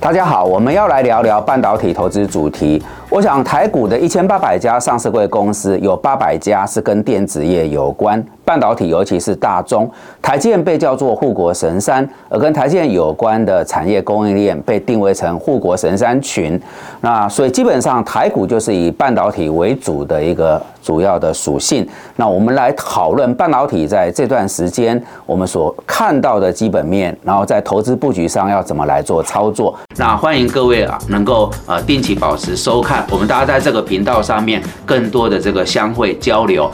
大家好，我们要来聊聊半导体投资主题。我想台股的一千八百家上市柜公司，有八百家是跟电子业有关。半导体，尤其是大中台建被叫做护国神山，而跟台建有关的产业供应链被定位成护国神山群。那所以基本上台股就是以半导体为主的一个主要的属性。那我们来讨论半导体在这段时间我们所看到的基本面，然后在投资布局上要怎么来做操作。那欢迎各位啊，能够呃定期保持收看，我们大家在这个频道上面更多的这个相会交流。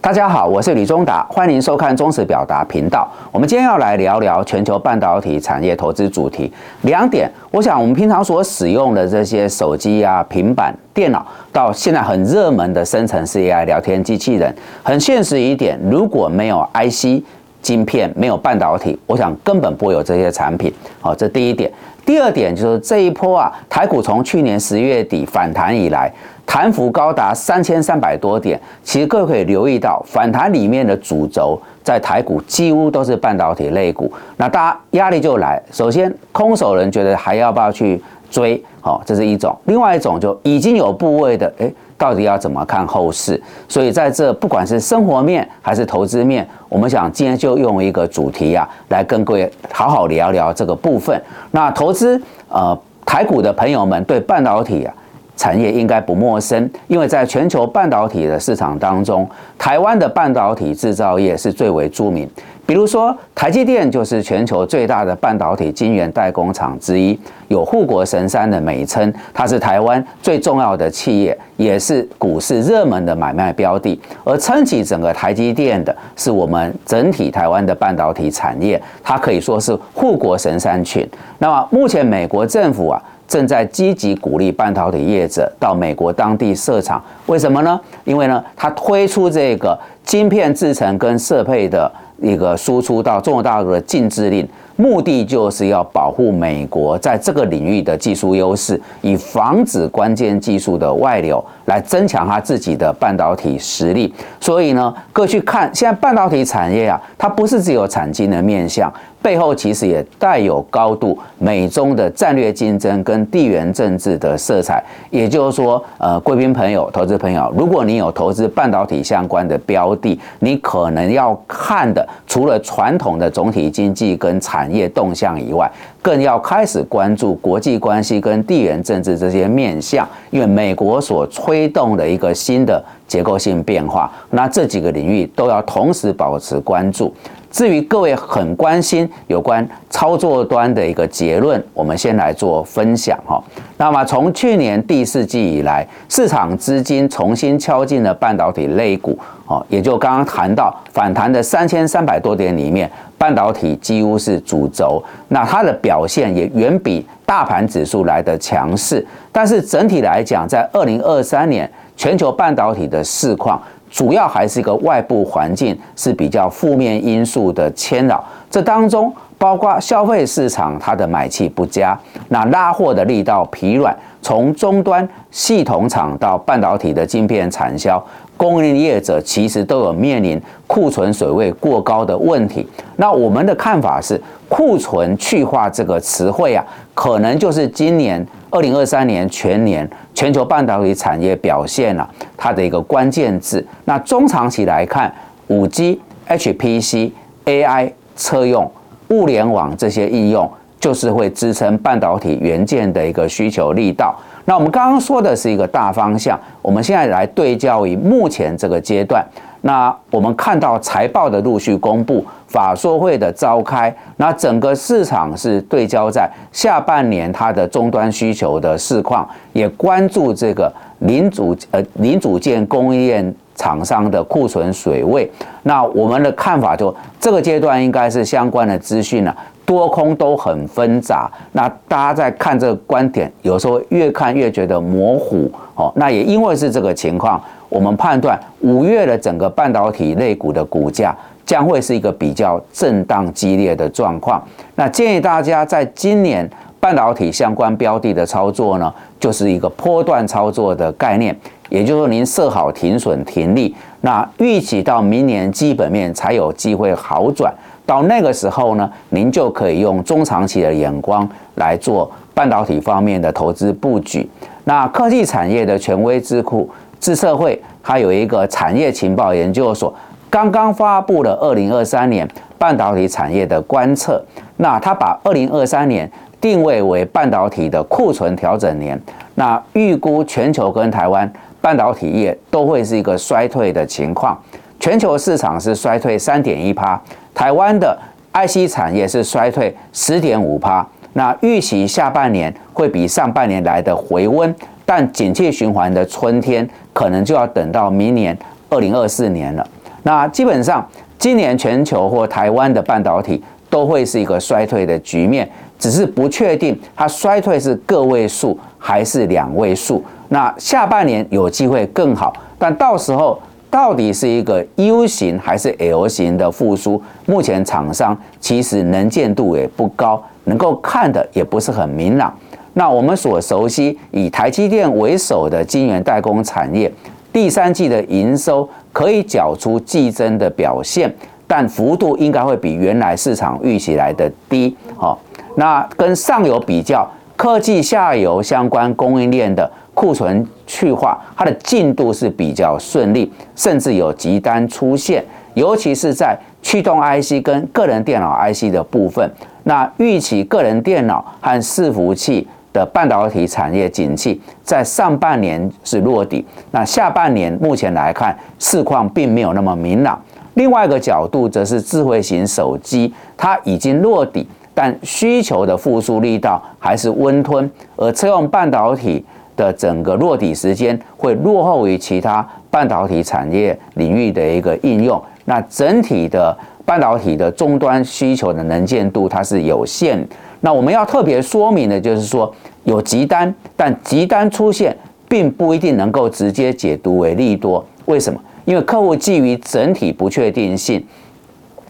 大家好，我是李忠达，欢迎收看忠实表达频道。我们今天要来聊聊全球半导体产业投资主题两点。我想我们平常所使用的这些手机啊、平板电脑，到现在很热门的生成式 AI 聊天机器人，很现实一点，如果没有 IC 晶片，没有半导体，我想根本不会有这些产品。好，这第一点。第二点就是这一波啊，台股从去年十月底反弹以来。弹幅高达三千三百多点，其实各位可以留意到，反弹里面的主轴在台股几乎都是半导体类股。那大家压力就来，首先空手人觉得还要不要去追？好，这是一种；另外一种就已经有部位的，诶，到底要怎么看后市？所以在这不管是生活面还是投资面，我们想今天就用一个主题啊，来跟各位好好聊聊这个部分。那投资呃台股的朋友们对半导体啊。产业应该不陌生，因为在全球半导体的市场当中，台湾的半导体制造业是最为著名。比如说，台积电就是全球最大的半导体晶圆代工厂之一，有“护国神山”的美称。它是台湾最重要的企业，也是股市热门的买卖标的。而撑起整个台积电的，是我们整体台湾的半导体产业，它可以说是护国神山群。那么，目前美国政府啊。正在积极鼓励半导体业者到美国当地设厂，为什么呢？因为呢，它推出这个晶片制成跟设备的一个输出到中国大陆的禁制令。目的就是要保护美国在这个领域的技术优势，以防止关键技术的外流，来增强它自己的半导体实力。所以呢，各去看现在半导体产业啊，它不是只有产金的面向，背后其实也带有高度美中的战略竞争跟地缘政治的色彩。也就是说，呃，贵宾朋友、投资朋友，如果你有投资半导体相关的标的，你可能要看的，除了传统的总体经济跟产业动向以外，更要开始关注国际关系跟地缘政治这些面向，因为美国所推动的一个新的结构性变化，那这几个领域都要同时保持关注。至于各位很关心有关操作端的一个结论，我们先来做分享哈。那么从去年第四季以来，市场资金重新敲进了半导体类股，哦，也就刚刚谈到反弹的三千三百多点里面。半导体几乎是主轴，那它的表现也远比大盘指数来的强势。但是整体来讲，在二零二三年全球半导体的市况，主要还是一个外部环境是比较负面因素的牵扰。这当中包括消费市场它的买气不佳，那拉货的力道疲软，从终端系统厂到半导体的晶片产销。供应业者其实都有面临库存水位过高的问题。那我们的看法是，库存去化这个词汇啊，可能就是今年二零二三年全年全球半导体产业表现啊，它的一个关键字。那中长期来看，五 G、HPC、AI、车用、物联网这些应用，就是会支撑半导体元件的一个需求力道。那我们刚刚说的是一个大方向，我们现在来对焦于目前这个阶段。那我们看到财报的陆续公布，法说会的召开，那整个市场是对焦在下半年它的终端需求的市况，也关注这个零组呃零组件供应链厂商的库存水位。那我们的看法就这个阶段应该是相关的资讯呢。多空都很纷杂，那大家在看这个观点，有时候越看越觉得模糊哦。那也因为是这个情况，我们判断五月的整个半导体类股的股价将会是一个比较震荡激烈的状况。那建议大家在今年半导体相关标的的操作呢，就是一个波段操作的概念，也就是说您设好停损停利。那预期到明年基本面才有机会好转，到那个时候呢，您就可以用中长期的眼光来做半导体方面的投资布局。那科技产业的权威智库智社会，它有一个产业情报研究所，刚刚发布了二零二三年半导体产业的观测。那它把二零二三年定位为半导体的库存调整年，那预估全球跟台湾。半导体业都会是一个衰退的情况，全球市场是衰退三点一趴，台湾的 IC 产业是衰退十点五趴。那预期下半年会比上半年来的回温，但景气循环的春天可能就要等到明年二零二四年了。那基本上今年全球或台湾的半导体都会是一个衰退的局面，只是不确定它衰退是个位数还是两位数。那下半年有机会更好，但到时候到底是一个 U 型还是 L 型的复苏，目前厂商其实能见度也不高，能够看的也不是很明朗。那我们所熟悉以台积电为首的晶圆代工产业，第三季的营收可以缴出季增的表现，但幅度应该会比原来市场预期来的低。好，那跟上游比较，科技下游相关供应链的。库存去化，它的进度是比较顺利，甚至有急单出现，尤其是在驱动 IC 跟个人电脑 IC 的部分。那预期个人电脑和伺服器的半导体产业景气在上半年是落底，那下半年目前来看，市况并没有那么明朗。另外一个角度则是智慧型手机，它已经落底，但需求的复苏力道还是温吞，而车用半导体。的整个落底时间会落后于其他半导体产业领域的一个应用，那整体的半导体的终端需求的能见度它是有限。那我们要特别说明的就是说，有急单，但急单出现并不一定能够直接解读为利多。为什么？因为客户基于整体不确定性，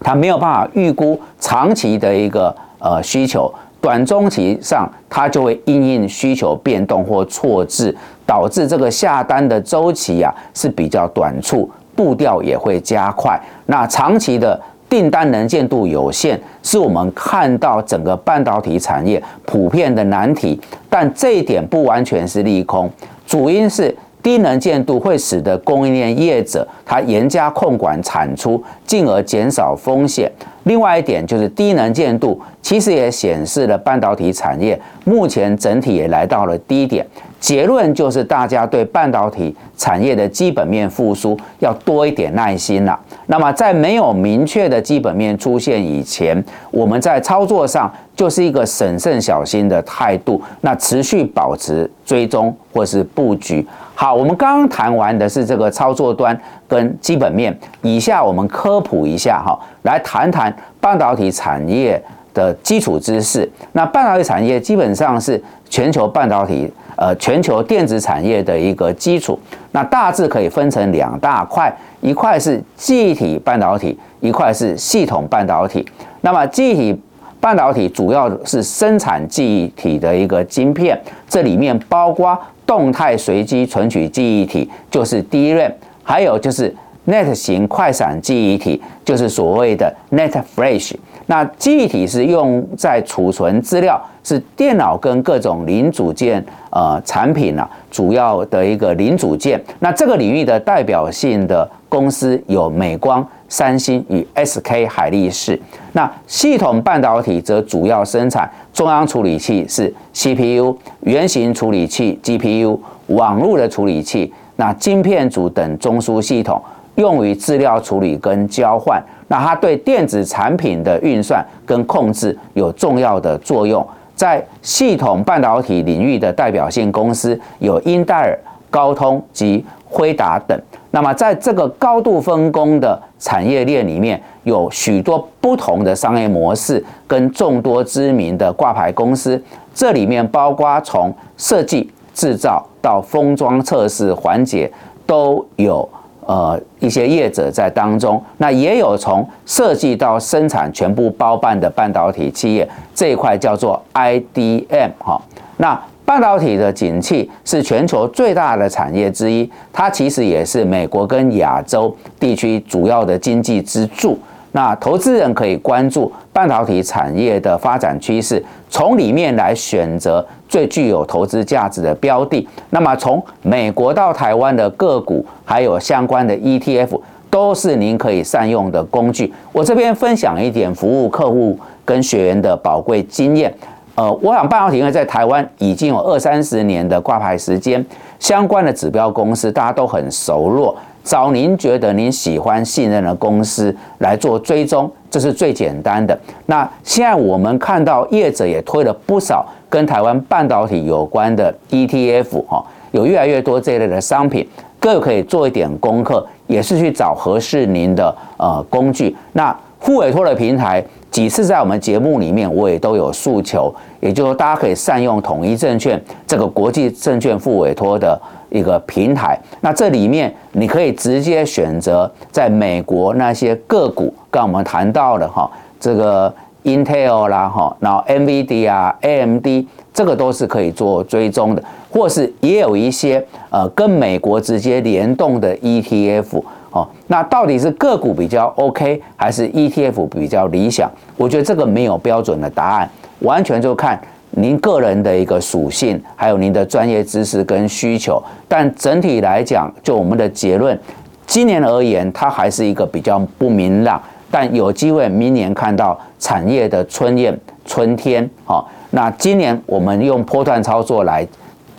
他没有办法预估长期的一个呃需求。短中期上，它就会因应需求变动或错置，导致这个下单的周期啊是比较短促，步调也会加快。那长期的订单能见度有限，是我们看到整个半导体产业普遍的难题。但这一点不完全是利空，主因是。低能见度会使得供应链业者他严加控管产出，进而减少风险。另外一点就是低能见度，其实也显示了半导体产业目前整体也来到了低点。结论就是，大家对半导体产业的基本面复苏要多一点耐心了。那么，在没有明确的基本面出现以前，我们在操作上就是一个审慎小心的态度，那持续保持追踪或是布局。好，我们刚谈完的是这个操作端跟基本面，以下我们科普一下哈，来谈谈半导体产业的基础知识。那半导体产业基本上是全球半导体。呃，全球电子产业的一个基础，那大致可以分成两大块，一块是记忆体半导体，一块是系统半导体。那么记忆体半导体主要是生产记忆体的一个晶片，这里面包括动态随机存取记忆体，就是 DRAM，还有就是 Net 型快闪记忆体，就是所谓的 Net Flash。那记忆体是用在储存资料，是电脑跟各种零组件呃产品呢主要的一个零组件。那这个领域的代表性的公司有美光、三星与 SK 海力士。那系统半导体则主要生产中央处理器是 CPU、原型处理器 GPU、网络的处理器、那晶片组等中枢系统。用于资料处理跟交换，那它对电子产品的运算跟控制有重要的作用。在系统半导体领域的代表性公司有英戴尔、高通及辉达等。那么在这个高度分工的产业链里面，有许多不同的商业模式跟众多知名的挂牌公司。这里面包括从设计、制造到封装、测试环节都有。呃，一些业者在当中，那也有从设计到生产全部包办的半导体企业这一块叫做 IDM 哈。那半导体的景气是全球最大的产业之一，它其实也是美国跟亚洲地区主要的经济支柱。那投资人可以关注半导体产业的发展趋势，从里面来选择最具有投资价值的标的。那么从美国到台湾的个股，还有相关的 ETF，都是您可以善用的工具。我这边分享一点服务客户跟学员的宝贵经验。呃，我想半导体因为在台湾已经有二三十年的挂牌时间，相关的指标公司大家都很熟络。找您觉得您喜欢信任的公司来做追踪，这是最简单的。那现在我们看到业者也推了不少跟台湾半导体有关的 ETF 哈，有越来越多这一类的商品，各位可以做一点功课，也是去找合适您的呃工具。那副委托的平台几次在我们节目里面我也都有诉求，也就是说大家可以善用统一证券这个国际证券副委托的。一个平台，那这里面你可以直接选择在美国那些个股，刚我们谈到的哈，这个 Intel 啦哈，然后 NVD 啊、AMD，这个都是可以做追踪的，或是也有一些呃跟美国直接联动的 ETF 哦。那到底是个股比较 OK，还是 ETF 比较理想？我觉得这个没有标准的答案，完全就看。您个人的一个属性，还有您的专业知识跟需求，但整体来讲，就我们的结论，今年而言，它还是一个比较不明朗，但有机会明年看到产业的春燕春天。好，那今年我们用波段操作来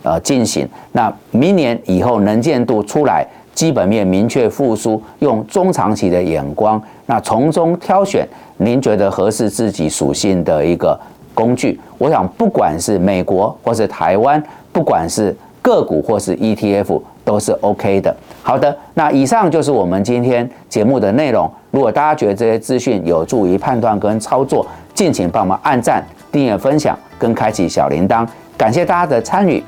呃进行，那明年以后能见度出来，基本面明确复苏，用中长期的眼光，那从中挑选您觉得合适自己属性的一个。工具，我想不管是美国或是台湾，不管是个股或是 ETF，都是 OK 的。好的，那以上就是我们今天节目的内容。如果大家觉得这些资讯有助于判断跟操作，敬请帮忙按赞、订阅、分享跟开启小铃铛。感谢大家的参与。